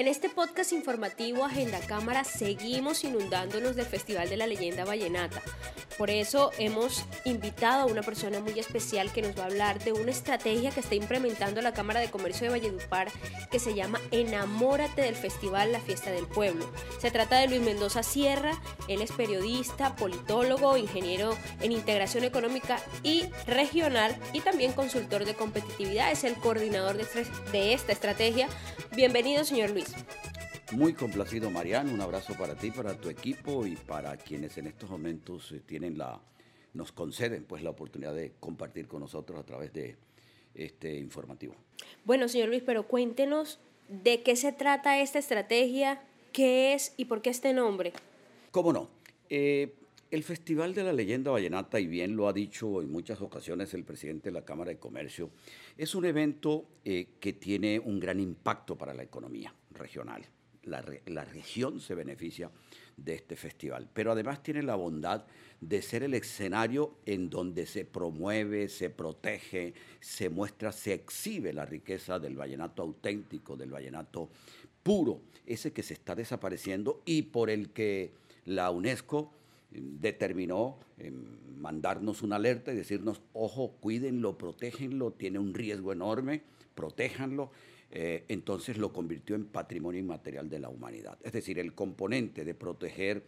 En este podcast informativo Agenda Cámara seguimos inundándonos del Festival de la Leyenda Vallenata. Por eso hemos invitado a una persona muy especial que nos va a hablar de una estrategia que está implementando la Cámara de Comercio de Valledupar que se llama Enamórate del Festival La Fiesta del Pueblo. Se trata de Luis Mendoza Sierra, él es periodista, politólogo, ingeniero en integración económica y regional y también consultor de competitividad, es el coordinador de esta estrategia. Bienvenido, señor Luis. Muy complacido, Mariano. Un abrazo para ti, para tu equipo y para quienes en estos momentos eh, tienen la, nos conceden pues la oportunidad de compartir con nosotros a través de este informativo. Bueno, señor Luis, pero cuéntenos de qué se trata esta estrategia, qué es y por qué este nombre. ¿Cómo no? Eh, el Festival de la Leyenda Vallenata, y bien lo ha dicho en muchas ocasiones el presidente de la Cámara de Comercio, es un evento eh, que tiene un gran impacto para la economía regional. La, región se beneficia de este festival, pero además tiene la bondad de ser el escenario en donde se promueve, se protege, se muestra, se exhibe la riqueza del vallenato auténtico, del vallenato puro, ese que se está desapareciendo y por el que la UNESCO determinó eh, mandarnos una alerta y decirnos, ojo, cuídenlo, protégenlo, tiene un riesgo enorme, protéjanlo. Eh, entonces lo convirtió en patrimonio inmaterial de la humanidad. Es decir, el componente de proteger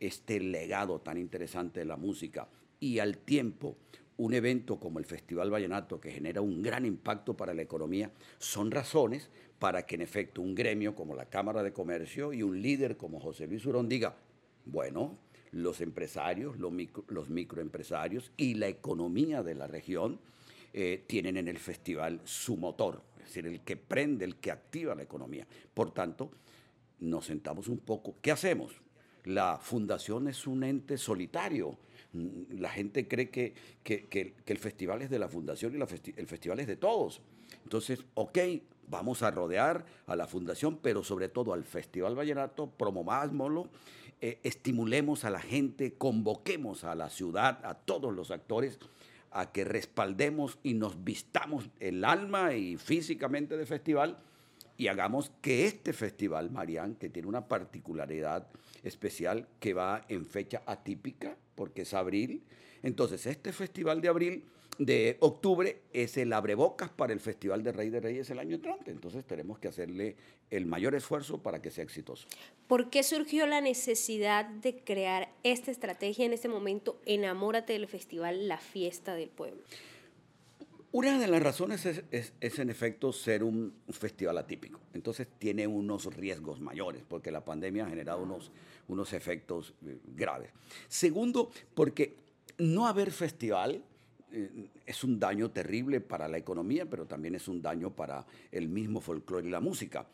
este legado tan interesante de la música y al tiempo un evento como el Festival Vallenato que genera un gran impacto para la economía son razones para que en efecto un gremio como la Cámara de Comercio y un líder como José Luis Urón diga, bueno, los empresarios, los, microempresarios y la economía de la región eh, tienen en el festival su motor, es decir, el que prende, el que activa la economía. Por tanto, nos sentamos un poco. ¿Qué hacemos? La fundación es un ente solitario. Mm, la gente cree que, que, el festival es de la fundación y el festival es de todos. Entonces, ok, vamos a rodear a la fundación, pero sobre todo al Festival Vallenato, promovámoslo eh, estimulemos a la gente, convoquemos a la ciudad, a todos los actores, a que respaldemos y nos vistamos el alma y físicamente de festival y hagamos que este festival, Marián, que tiene una particularidad especial que va en fecha atípica, porque es abril, entonces este festival de abril de octubre es el abrebocas para el Festival de Rey de Reyes el año entrante. Entonces tenemos que hacerle el mayor esfuerzo para que sea exitoso. ¿Por qué surgió la necesidad de crear esta estrategia en este momento? Enamórate del festival La Fiesta del Pueblo. Una de las razones es, en efecto ser un festival atípico. Entonces tiene unos riesgos mayores porque la pandemia ha generado unos, unos efectos eh, graves. Segundo, porque no haber festival es un daño terrible para la economía, pero también es un daño para el mismo folclore y la música.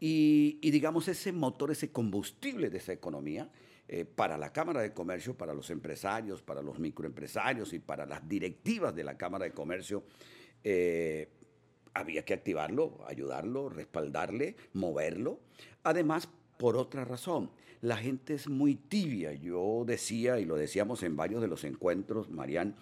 Y, digamos, ese motor, ese combustible de esa economía, eh, para la Cámara de Comercio, para los empresarios, para los microempresarios y para las directivas de la Cámara de Comercio, eh, había que activarlo, ayudarlo, respaldarle, moverlo. Además, por otra razón, la gente es muy tibia. Yo decía, y lo decíamos en varios de los encuentros, Marián,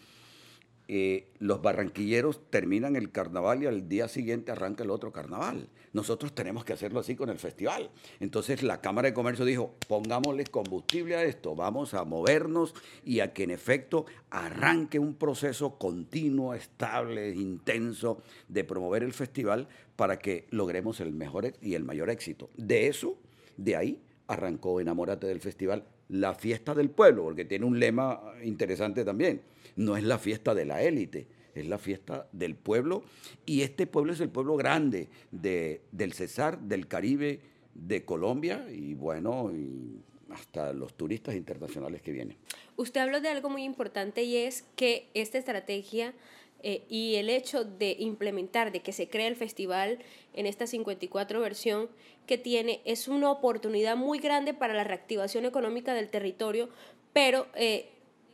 eh, los barranquilleros terminan el carnaval y al día siguiente arranca el otro carnaval. Nosotros tenemos que hacerlo así con el festival. Entonces la Cámara de Comercio dijo, pongámosle combustible a esto, vamos a movernos y a que en efecto arranque un proceso continuo, estable, intenso de promover el festival para que logremos el mejor y el mayor éxito. De eso, de ahí arrancó Enamórate del Festival, la fiesta del pueblo, porque tiene un lema interesante también no es la fiesta de la élite, es la fiesta del pueblo. Y este pueblo es el pueblo grande de, del Cesar, del Caribe, de Colombia y bueno, y hasta los turistas internacionales que vienen. Usted habló de algo muy importante y es que esta estrategia eh, y el hecho de implementar, de que se crea el festival en esta 54 versión que tiene, es una oportunidad muy grande para la reactivación económica del territorio, pero eh,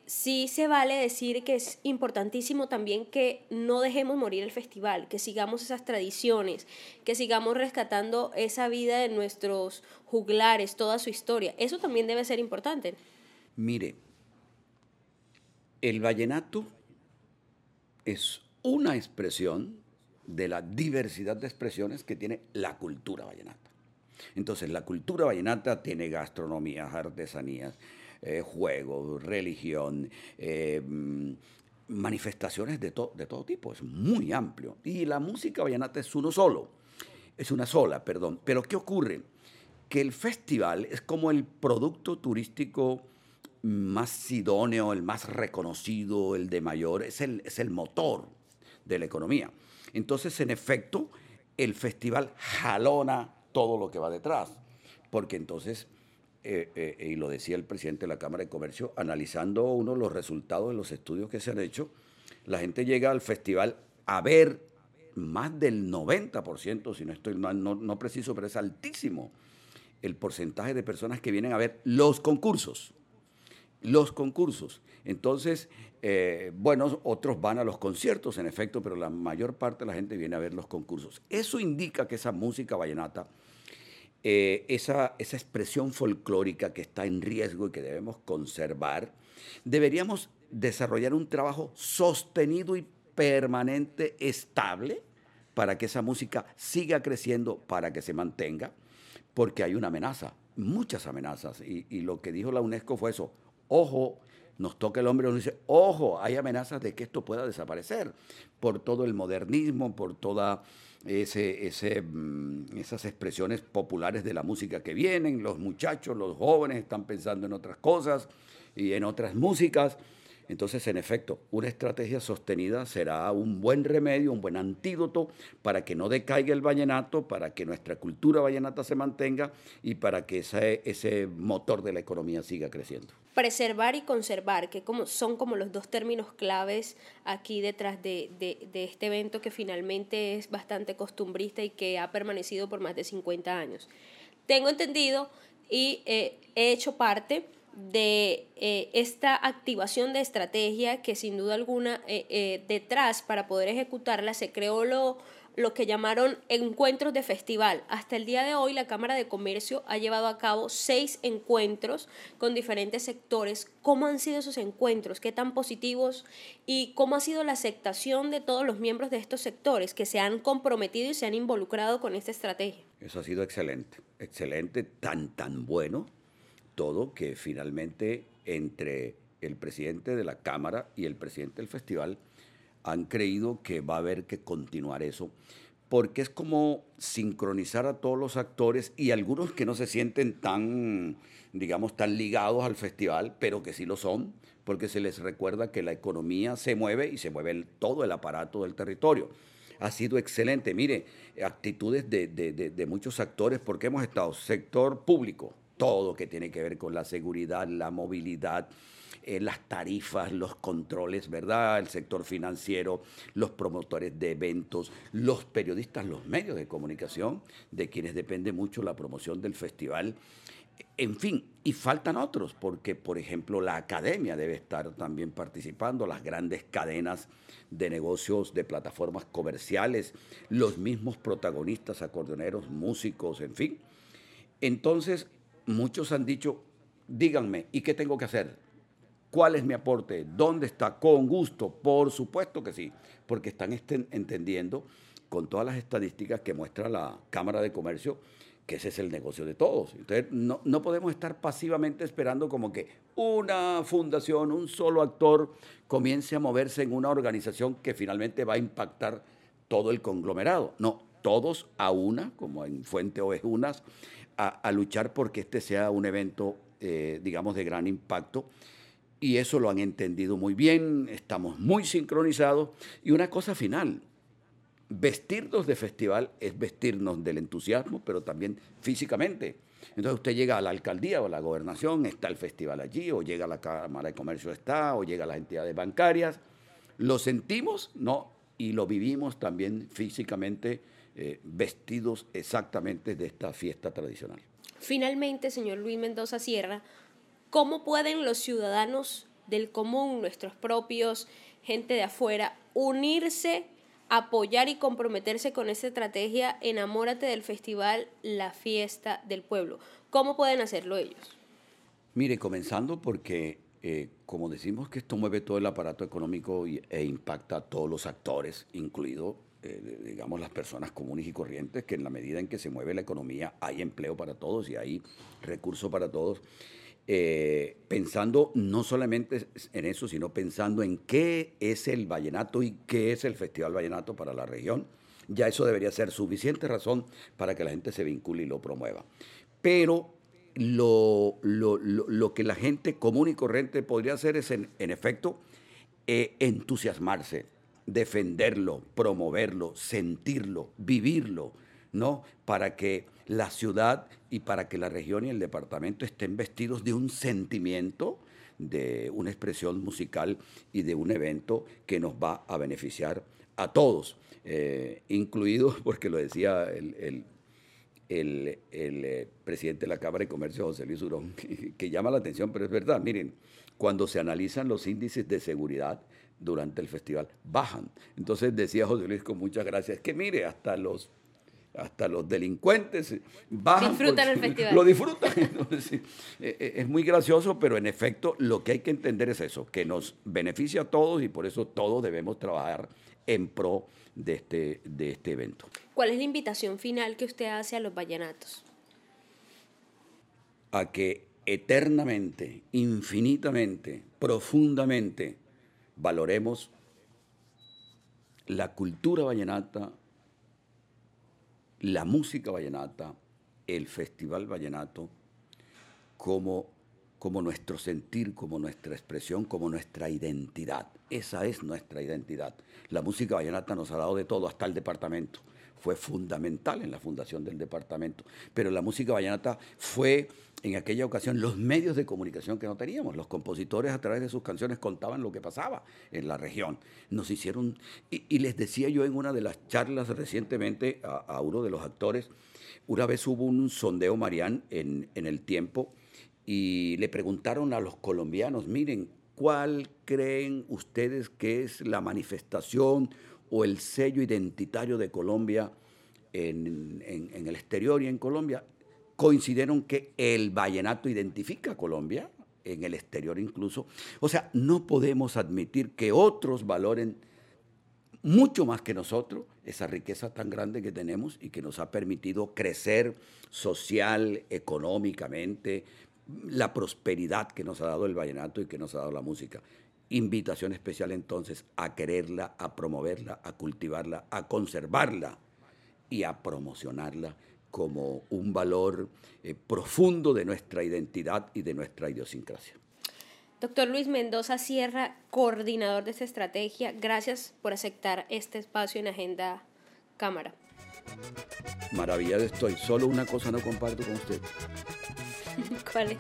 sí se vale decir que es importantísimo también que no dejemos morir el festival, que sigamos esas tradiciones, que sigamos rescatando esa vida de nuestros juglares, toda su historia. Eso también debe ser importante. Mire, el vallenato es una expresión de la diversidad de expresiones que tiene la cultura vallenata. Entonces, la cultura vallenata tiene gastronomías, artesanías, eh, juegos, religión, eh, mm, manifestaciones de, de todo tipo, es muy amplio. Y la música vallenata es uno solo, es una sola, perdón. Pero ¿qué ocurre? Que el festival es como el producto turístico más idóneo, el más reconocido, el de mayor, es el, es el motor de la economía. Entonces, en efecto, el festival jalona todo lo que va detrás, porque entonces, eh, eh, y lo decía el presidente de la Cámara de Comercio, analizando uno de los resultados de los estudios que se han hecho, la gente llega al festival a ver más del 90%, si no estoy no, no preciso, pero es altísimo el porcentaje de personas que vienen a ver los concursos. Los concursos. Entonces, eh, bueno, otros van a los conciertos, en efecto, pero la mayor parte de la gente viene a ver los concursos. Eso indica que esa música vallenata, eh, esa, esa expresión folclórica que está en riesgo y que debemos conservar, deberíamos desarrollar un trabajo sostenido y permanente, estable, para que esa música siga creciendo, para que se mantenga, porque hay una amenaza, muchas amenazas. Y, y lo que dijo la UNESCO fue eso, ojo, nos toca el hombre y nos dice, ojo, hay amenazas de que esto pueda desaparecer por todo el modernismo, por todas ese, ese, mm, esas expresiones populares de la música que vienen, los muchachos, los jóvenes están pensando en otras cosas y en otras músicas. Entonces, en efecto, una estrategia sostenida será un buen remedio, un buen antídoto para que no decaiga el vallenato, para que nuestra cultura vallenata se mantenga y para que ese, motor de la economía siga creciendo. Preservar y conservar, que como, son como los dos términos claves aquí detrás de, este evento que finalmente es bastante costumbrista y que ha permanecido por más de 50 años. Tengo entendido y eh, he hecho parte de eh, esta activación de estrategia que sin duda alguna eh, eh, detrás para poder ejecutarla se creó lo, lo que llamaron encuentros de festival. Hasta el día de hoy la Cámara de Comercio ha llevado a cabo seis encuentros con diferentes sectores. ¿Cómo han sido esos encuentros? ¿Qué tan positivos? ¿Y cómo ha sido la aceptación de todos los miembros de estos sectores que se han comprometido y se han involucrado con esta estrategia? Eso ha sido excelente, excelente, tan, tan bueno todo que finalmente entre el presidente de la Cámara y el presidente del festival han creído que va a haber que continuar eso, porque es como sincronizar a todos los actores y algunos que no se sienten tan, digamos, tan ligados al festival, pero que sí lo son, porque se les recuerda que la economía se mueve y se mueve todo el aparato del territorio. Ha sido excelente. Mire, actitudes de, de muchos actores, porque hemos estado sector público, todo que tiene que ver con la seguridad, la movilidad, eh, las tarifas, los controles, ¿verdad? El sector financiero, los promotores de eventos, los periodistas, los medios de comunicación, de quienes depende mucho la promoción del festival. En fin, y faltan otros, porque por ejemplo la academia debe estar también participando, las grandes cadenas de negocios de plataformas comerciales, los mismos protagonistas, acordeoneros, músicos, en fin. Entonces, muchos han dicho, díganme, ¿y qué tengo que hacer? ¿Cuál es mi aporte? ¿Dónde está? Con gusto, por supuesto que sí, porque están entendiendo con todas las estadísticas que muestra la Cámara de Comercio que ese es el negocio de todos. Entonces, no, no, podemos estar pasivamente esperando como que una fundación, un solo actor comience a moverse en una organización que finalmente va a impactar todo el conglomerado. No, todos a una, como en Fuente Ovejunas, a, luchar porque este sea un evento, eh, digamos, de gran impacto. Y eso lo han entendido muy bien, estamos muy sincronizados. Y una cosa final, vestirnos de festival es vestirnos del entusiasmo, pero también físicamente. Entonces usted llega a la alcaldía o a la gobernación, está el festival allí, o llega a la Cámara de Comercio está, o llega a las entidades bancarias. Lo sentimos, ¿no? Y lo vivimos también físicamente eh, vestidos exactamente de esta fiesta tradicional. Finalmente, señor Luis Mendoza Sierra, ¿cómo pueden los ciudadanos del común, nuestros propios, gente de afuera, unirse, apoyar y comprometerse con esta estrategia Enamórate del Festival La Fiesta del Pueblo? ¿Cómo pueden hacerlo ellos? Mire, comenzando porque eh, como decimos que esto mueve todo el aparato económico e impacta a todos los actores, incluido eh, digamos, las personas comunes y corrientes, que en la medida en que se mueve la economía hay empleo para todos y hay recursos para todos. Eh, pensando no solamente en eso, sino pensando en qué es el vallenato y qué es el Festival Vallenato para la región, ya eso debería ser suficiente razón para que la gente se vincule y lo promueva. Pero lo, lo, que la gente común y corriente podría hacer es, en, efecto, eh, entusiasmarse, defenderlo, promoverlo, sentirlo, vivirlo, ¿no? Para que la ciudad y para que la región y el departamento estén vestidos de un sentimiento, de una expresión musical y de un evento que nos va a beneficiar a todos, eh, incluidos, porque lo decía el, eh, presidente de la Cámara de Comercio, José Luis Urón, que, llama la atención, pero es verdad, miren, cuando se analizan los índices de seguridad durante el festival, bajan. Entonces decía José Luis con muchas gracias, que mire, hasta los hasta los delincuentes bajan. Disfrutan el festival. Lo disfrutan. Eh, eh, es muy gracioso, pero en efecto lo que hay que entender es eso, que nos beneficia a todos y por eso todos debemos trabajar en pro de este, de este evento. ¿Cuál es la invitación final que usted hace a los vallenatos? A que eternamente, infinitamente, profundamente valoremos la cultura vallenata, la música vallenata, el festival vallenato, como, como nuestro sentir, como nuestra expresión, como nuestra identidad. Esa es nuestra identidad. La música vallenata nos ha dado de todo, hasta el departamento. Fue fundamental en la fundación del departamento. Pero la música vallenata fue en aquella ocasión los medios de comunicación que no teníamos. Los compositores a través de sus canciones contaban lo que pasaba en la región. Nos hicieron, y, les decía yo en una de las charlas recientemente a, uno de los actores, una vez hubo un sondeo, Marián, en, en el tiempo, y le preguntaron a los colombianos, miren, ¿cuál creen ustedes que es la manifestación o el sello identitario de Colombia en, el exterior y en Colombia? Coincidieron que el vallenato identifica a Colombia, en el exterior incluso. O sea, no podemos admitir que otros valoren mucho más que nosotros esa riqueza tan grande que tenemos y que nos ha permitido crecer social, económicamente, la prosperidad que nos ha dado el vallenato y que nos ha dado la música. Invitación especial entonces a quererla, a promoverla, a cultivarla, a conservarla y a promocionarla como un valor eh, profundo de nuestra identidad y de nuestra idiosincrasia. Doctor Luis Mendoza Sierra, coordinador de esta estrategia, gracias por aceptar este espacio en Agenda Cámara. Maravillado estoy. Solo una cosa no comparto con usted. ¿Cuál es?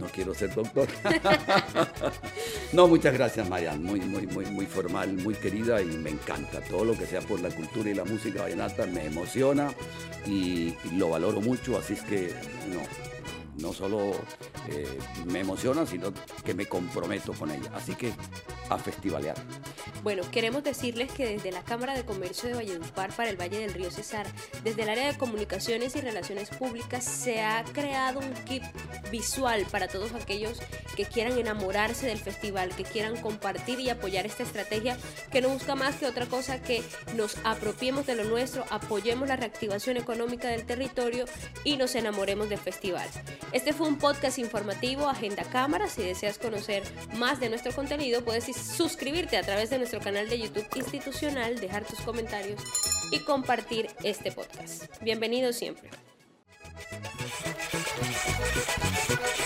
No quiero ser doctor. no, muchas gracias, Marian. Muy, muy, muy, muy formal, muy querida y me encanta. Todo lo que sea por la cultura y la música vallenata me emociona y, lo valoro mucho, así es que no, no solo eh, me emociona, sino que me comprometo con ella. Así que a festivalear. Bueno, queremos decirles que desde la Cámara de Comercio de Valledupar para el Valle del Río Cesar, desde el área de comunicaciones y relaciones públicas, se ha creado un kit visual para todos aquellos que quieran enamorarse del festival, que quieran compartir y apoyar esta estrategia que no busca más que otra cosa que nos apropiemos de lo nuestro, apoyemos la reactivación económica del territorio y nos enamoremos del festival. Este fue un podcast informativo Agenda Cámara. Si deseas conocer más de nuestro contenido, puedes suscribirte a través de nuestro canal de YouTube institucional, dejar tus comentarios y compartir este podcast. Bienvenido siempre. Thank you.